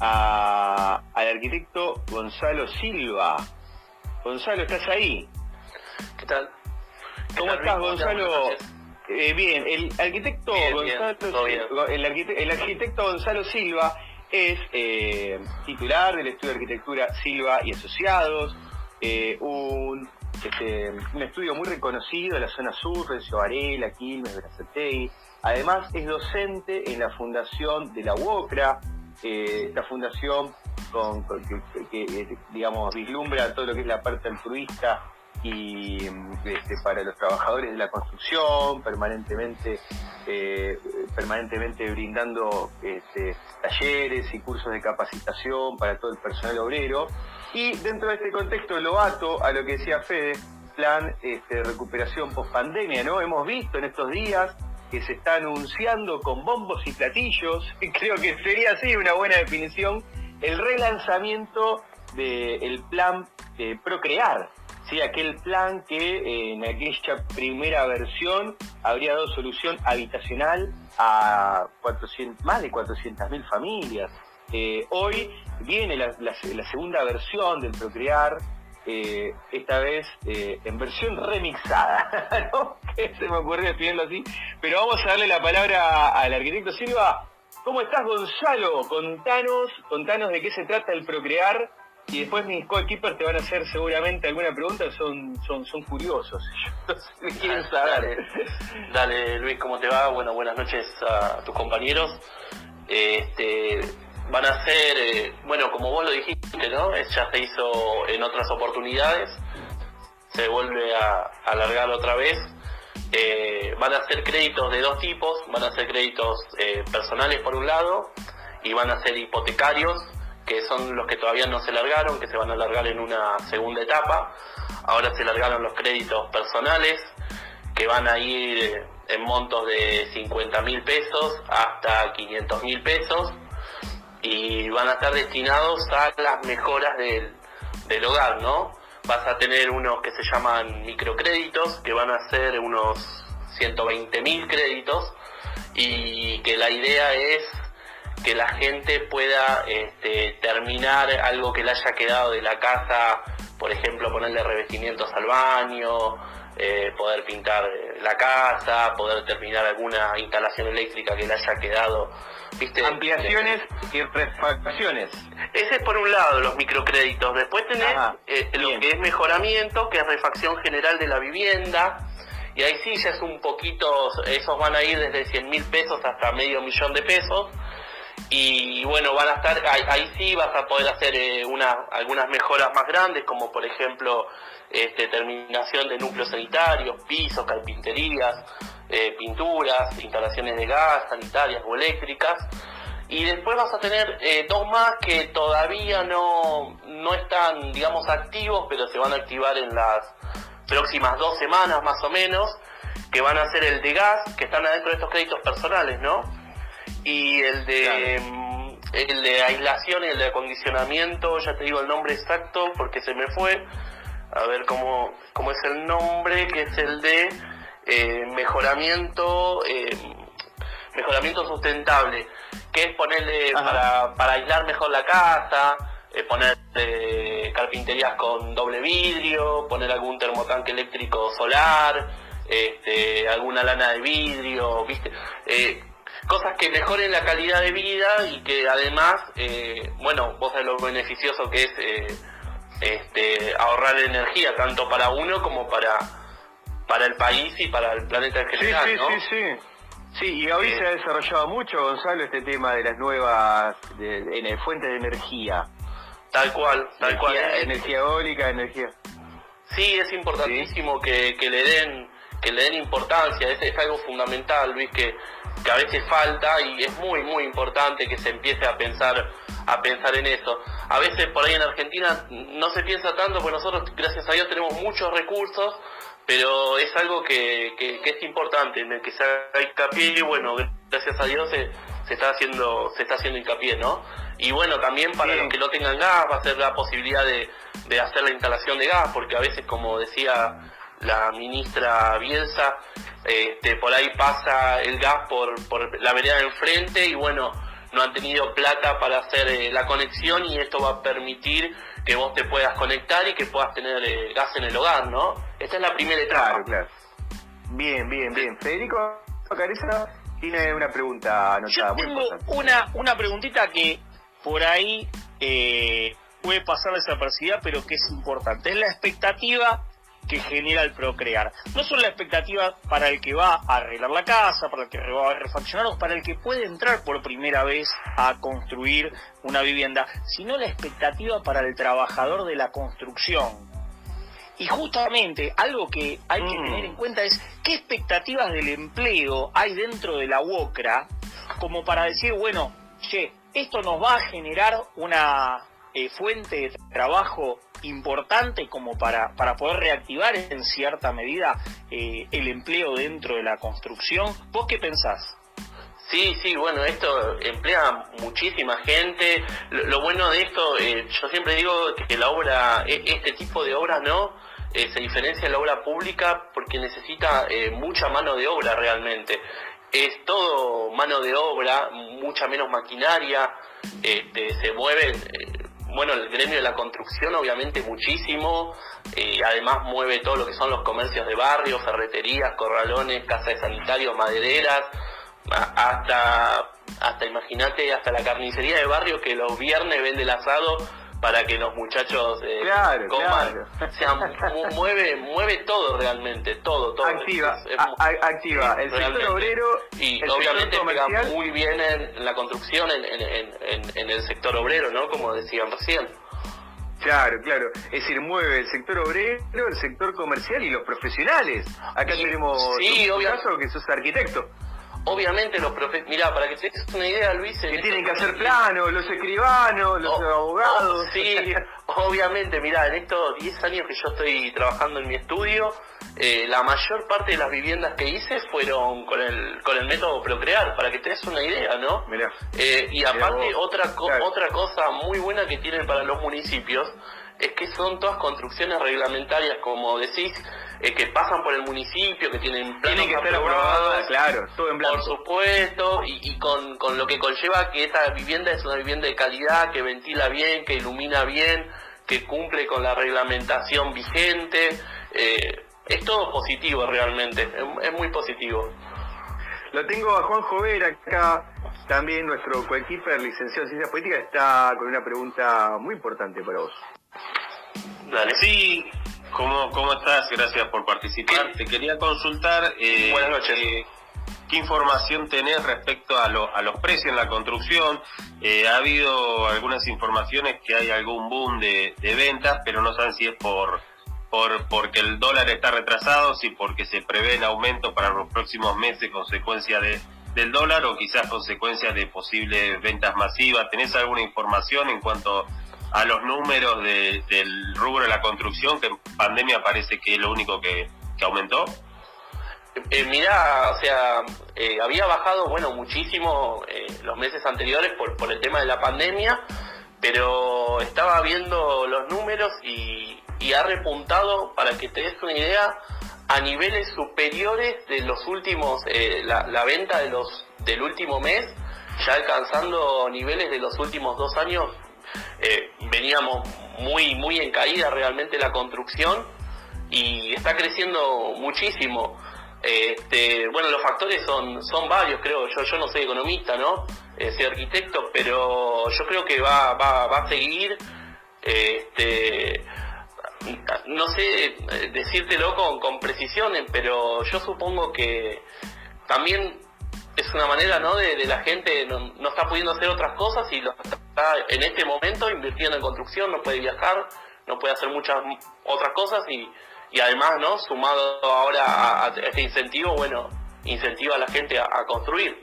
a, al arquitecto Gonzalo Silva. Gonzalo, ¿estás ahí? ¿Qué tal? ¿Cómo estás, Gonzalo? Eh, bien, el arquitecto Gonzalo, El, arquitecto, Gonzalo Silva es eh, titular del estudio de arquitectura Silva y Asociados, eh, un, este, un estudio muy reconocido en la zona sur, Rencio Varela, Quilmes, Brazatei. Además es docente en la fundación de la UOCRA, eh, esta fundación con, que, digamos vislumbra todo lo que es la parte altruista y este, para los trabajadores de la construcción, permanentemente, eh, permanentemente brindando este, talleres y cursos de capacitación para todo el personal obrero. Y dentro de este contexto lo ato a lo que decía Fede, plan este, recuperación post pandemia, ¿no? Hemos visto en estos días que se está anunciando con bombos y platillos, creo que sería así una buena definición, el relanzamiento del plan Procrear, ¿sí? aquel plan que eh, en aquella primera versión habría dado solución habitacional a 400, más de 400.000 familias. Eh, hoy viene la, segunda versión del Procrear, eh, esta vez en versión remixada, ¿no? que se me ocurrió escribirlo así, pero vamos a darle la palabra al arquitecto Silva. ¿Cómo estás, Gonzalo? Contanos, contanos de qué se trata el Procrear y después mis coequippers te van a hacer seguramente alguna pregunta, son, son, son curiosos, ellos quieren saber. Dale, Luis, ¿cómo te va? Bueno, buenas noches a tus compañeros. Este, van a ser, eh, bueno, como vos lo dijiste, ¿no? Ya se hizo en otras oportunidades, se vuelve a alargar otra vez. Eh, van a ser créditos de dos tipos, van a ser créditos eh, personales por un lado y van a ser hipotecarios que son los que todavía no se largaron, que se van a largar en una segunda etapa. Ahora se largaron los créditos personales, que van a ir en montos de 50 mil pesos hasta 500 mil pesos y van a estar destinados a las mejoras del, del hogar, ¿no? Vas a tener unos que se llaman microcréditos, que van a ser unos 120 mil créditos y que la idea es que la gente pueda este, terminar algo que le haya quedado de la casa, por ejemplo, ponerle revestimientos al baño, eh, poder pintar la casa, poder terminar alguna instalación eléctrica que le haya quedado. ¿viste? Ampliaciones y refacciones. Ese es por un lado, los microcréditos. Después tenés eh, lo que es mejoramiento, que es refacción general de la vivienda. Y ahí sí ya es un poquito, esos van a ir desde 100 mil pesos hasta medio millón de pesos y bueno, van a estar, ahí, sí vas a poder hacer eh, una, algunas mejoras más grandes, como por ejemplo este, terminación de núcleos sanitarios, pisos, carpinterías, eh, pinturas, instalaciones de gas, sanitarias o eléctricas. Y después vas a tener eh, dos más que todavía no, no están, digamos, activos, pero se van a activar en las próximas dos semanas más o menos, que van a ser el de gas, que están adentro de estos créditos personales, ¿no? Y el de el de aislación y el de acondicionamiento, ya te digo el nombre exacto porque se me fue, a ver cómo, cómo es el nombre, que es el de eh, mejoramiento eh, mejoramiento sustentable, que es ponerle para, para aislar mejor la casa, eh, poner carpinterías con doble vidrio, poner algún termotanque eléctrico solar, este, alguna lana de vidrio, ¿viste? Cosas que mejoren la calidad de vida y que además, eh, bueno, vos sabés lo beneficioso que es eh, este, ahorrar energía, tanto para uno como para, para el país y para el planeta en general, sí, sí, Sí, sí, sí. y hoy eh, se ha desarrollado mucho, Gonzalo, este tema de las nuevas de, fuentes de energía. Tal cual, tal cual. Energía eólica, energía. Sí, es importantísimo que, que le den que le den importancia, es, es algo fundamental, Luis, que, que a veces falta y es muy muy importante que se empiece a pensar a pensar en eso. A veces por ahí en Argentina no se piensa tanto, porque nosotros gracias a Dios tenemos muchos recursos, pero es algo que, que, es importante, en el que se haga hincapié y bueno, gracias a Dios se, se, está haciendo se está haciendo hincapié, ¿no? Y bueno, también para los que no tengan gas va a ser la posibilidad de, de hacer la instalación de gas, porque a veces como decía la ministra Bielsa, este, por ahí pasa el gas por, por la vereda de enfrente y bueno, no han tenido plata para hacer eh, la conexión y esto va a permitir que vos te puedas conectar y que puedas tener eh, gas en el hogar, ¿no? Esta es la primera etapa. Claro, claro. Bien, bien, bien. Federico Careza tiene una pregunta anotada. Yo tengo una, una preguntita que por ahí eh, puede pasar desapercibida, pero que es importante. Es la expectativa que genera el procrear. No solo la expectativa para el que va a arreglar la casa, para el que va a refaccionar o para el que puede entrar por primera vez a construir una vivienda, sino la expectativa para el trabajador de la construcción. Y justamente algo que hay que mm. tener en cuenta es qué expectativas del empleo hay dentro de la UOCRA como para decir, bueno, che, esto nos va a generar una eh, fuente de trabajo importante como para, para poder reactivar en cierta medida eh, el empleo dentro de la construcción. ¿Vos qué pensás? Sí, sí, bueno, esto emplea muchísima gente. Lo, bueno de esto, eh, yo siempre digo que la obra, e, este tipo de obra no, se diferencia de la obra pública porque necesita mucha mano de obra realmente. Es todo mano de obra, mucha menos maquinaria, este, se mueven bueno, el gremio de la construcción obviamente muchísimo, eh, además mueve todo lo que son los comercios de barrio, ferreterías, corralones, casas de sanitarios, madereras, hasta, hasta imagínate, hasta la carnicería de barrio que los viernes vende el asado para que los muchachos eh, coman. O sea, mueve, mueve todo realmente, todo, todo. Activa, activa. el sector obrero y obviamente pega muy bien en, la construcción, en, en, en, el sector obrero, ¿no? Como decían recién. Claro, claro. Es decir, mueve el sector obrero, el sector comercial y los profesionales. Acá tenemos sí, un caso que sos arquitecto. Obviamente los profes... Mirá, para que te des una idea, Luis... Que tienen que hacer planos, los escribanos, los abogados... sí, obviamente, mirá, en estos 10 años que yo estoy trabajando en mi estudio, eh, la mayor parte de las viviendas que hice fueron con el, con el método Procrear, para que te des una idea, ¿no? Mirá. Eh, y aparte, otra, otra cosa muy buena que tienen para los municipios es que son todas construcciones reglamentarias, como decís, eh, que pasan por el municipio, que tienen planos que estar aprobados, claro, todo en blanco. Por supuesto, y, con, con, lo que conlleva que esta vivienda es una vivienda de calidad, que ventila bien, que ilumina bien, que cumple con la reglamentación vigente. Eh, es todo positivo realmente, es, muy positivo. Lo tengo a Juan Jover acá, también nuestro coequiper, licenciado en Ciencias Políticas, está con una pregunta muy importante para vos. Dale. Sí, ¿cómo, cómo estás? Gracias por participar. Te quería consultar. Eh, Buenas noches. Eh, ¿Qué información tenés respecto a, a los precios en la construcción? Eh, ha habido algunas informaciones que hay algún boom de, ventas, pero no saben si es por, por porque el dólar está retrasado, si porque se prevé un aumento para los próximos meses consecuencia de, del dólar o quizás consecuencia de posibles ventas masivas. ¿Tenés alguna información en cuanto a los números del rubro de la construcción, que en pandemia parece que es lo único que, aumentó? Eh, mira, o sea, eh, había bajado, bueno, muchísimo eh, los meses anteriores por, por el tema de la pandemia, pero estaba viendo los números y, ha repuntado, para que te des una idea, a niveles superiores de los últimos, la, la, venta de los del último mes, ya alcanzando niveles de los últimos dos años eh, veníamos muy, muy en caída realmente la construcción y está creciendo muchísimo. Este, bueno, los factores son, son varios, creo. Yo, yo no soy economista, ¿no? Eh, soy arquitecto, pero yo creo que va, va, va a seguir. Este, no sé eh, decírtelo con, con precisión, pero yo supongo que también es una manera ¿no? de, la gente no, no, está pudiendo hacer otras cosas y lo está en este momento invirtiendo en construcción, no puede viajar, no puede hacer muchas otras cosas y, y además, ¿no? Sumado ahora a, este incentivo, bueno, incentiva a la gente a, construir.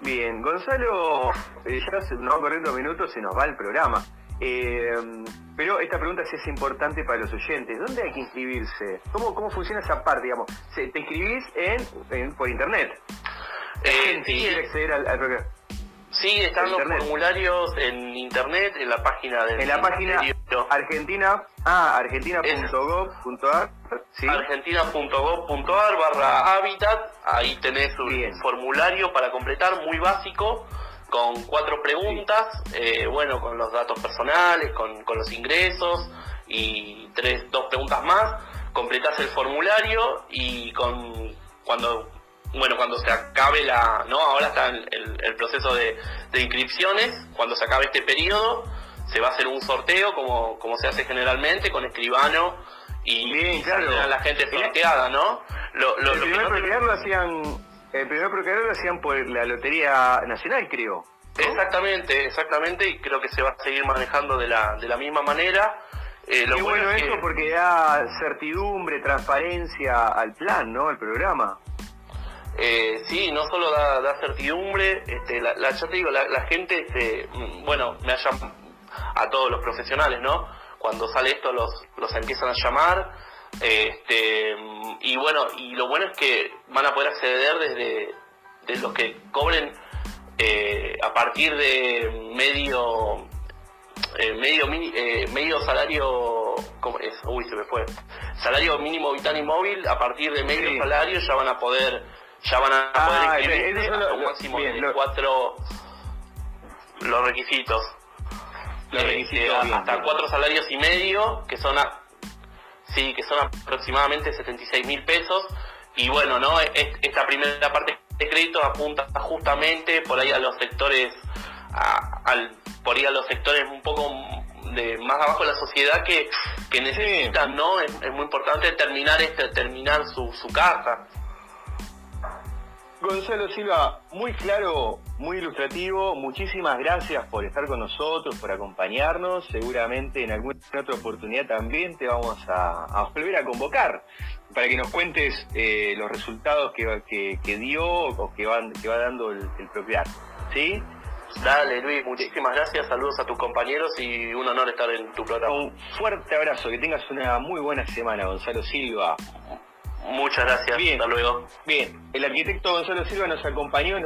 Bien, Gonzalo, eh, ya se nos va corriendo minutos, se nos va el programa. Eh, pero esta pregunta sí es importante para los oyentes. ¿Dónde hay que inscribirse? ¿Cómo, cómo funciona esa parte? Digamos, ¿Te inscribís en, por internet? Eh, sí, acceder al, programa. Sí, están los formularios en internet, en la página del En la página argentina, ah, argentina.gov.ar, ¿sí? argentina.gov.ar barra hábitat, ahí tenés un formulario para completar, muy básico, con cuatro preguntas, eh, bueno, con los datos personales, con, con los ingresos y tres, dos preguntas más, completas el formulario y con cuando bueno, cuando se acabe la, ¿no? Ahora está el, el, proceso de, de, inscripciones, cuando se acabe este periodo, se va a hacer un sorteo como, como se hace generalmente, con escribano y, Bien, claro. la gente sorteada, ¿no? Lo, lo, el, primer lo hacían, el primer lo hacían por la Lotería Nacional, creo. Exactamente, exactamente, y creo que se va a seguir manejando de la, de la misma manera. Eh, Qué bueno, eso porque da certidumbre, transparencia al plan, ¿no? Al programa. Eh, sí, no solo da, certidumbre, este, la, ya te digo, la, gente, este, mm, bueno, me haya a todos los profesionales, ¿no? Cuando sale esto los, los empiezan a llamar, este, y bueno, y lo bueno es que van a poder acceder desde de los que cobren eh, a partir de medio eh, medio eh, medio salario ¿cómo es? uy se me fue. Salario mínimo vital y móvil a partir de medio salario ya van a poder ya van a poder ah, un máximo de cuatro los requisitos, los este, requisitos hasta cuatro salarios y medio que son a, sí que son aproximadamente 76 mil pesos. Y bueno no esta primera parte de crédito apunta justamente por ahí a los sectores al por ahí a los sectores un poco de más abajo de la sociedad que, que necesitan no es, muy importante terminar este terminar su, su casa Gonzalo Silva, muy claro, muy ilustrativo. Muchísimas gracias por estar con nosotros, por acompañarnos. Seguramente en alguna otra oportunidad también te vamos a, volver a convocar para que nos cuentes eh, los resultados que, que, dio o que, van, que va dando el, el ¿Sí? Dale, Luis, muchísimas gracias. Saludos a tus compañeros y un honor estar en tu programa. Un fuerte abrazo. Que tengas una muy buena semana, Gonzalo Silva. Muchas gracias. Bien. Hasta luego. Bien. El arquitecto Gonzalo Silva nos acompañó.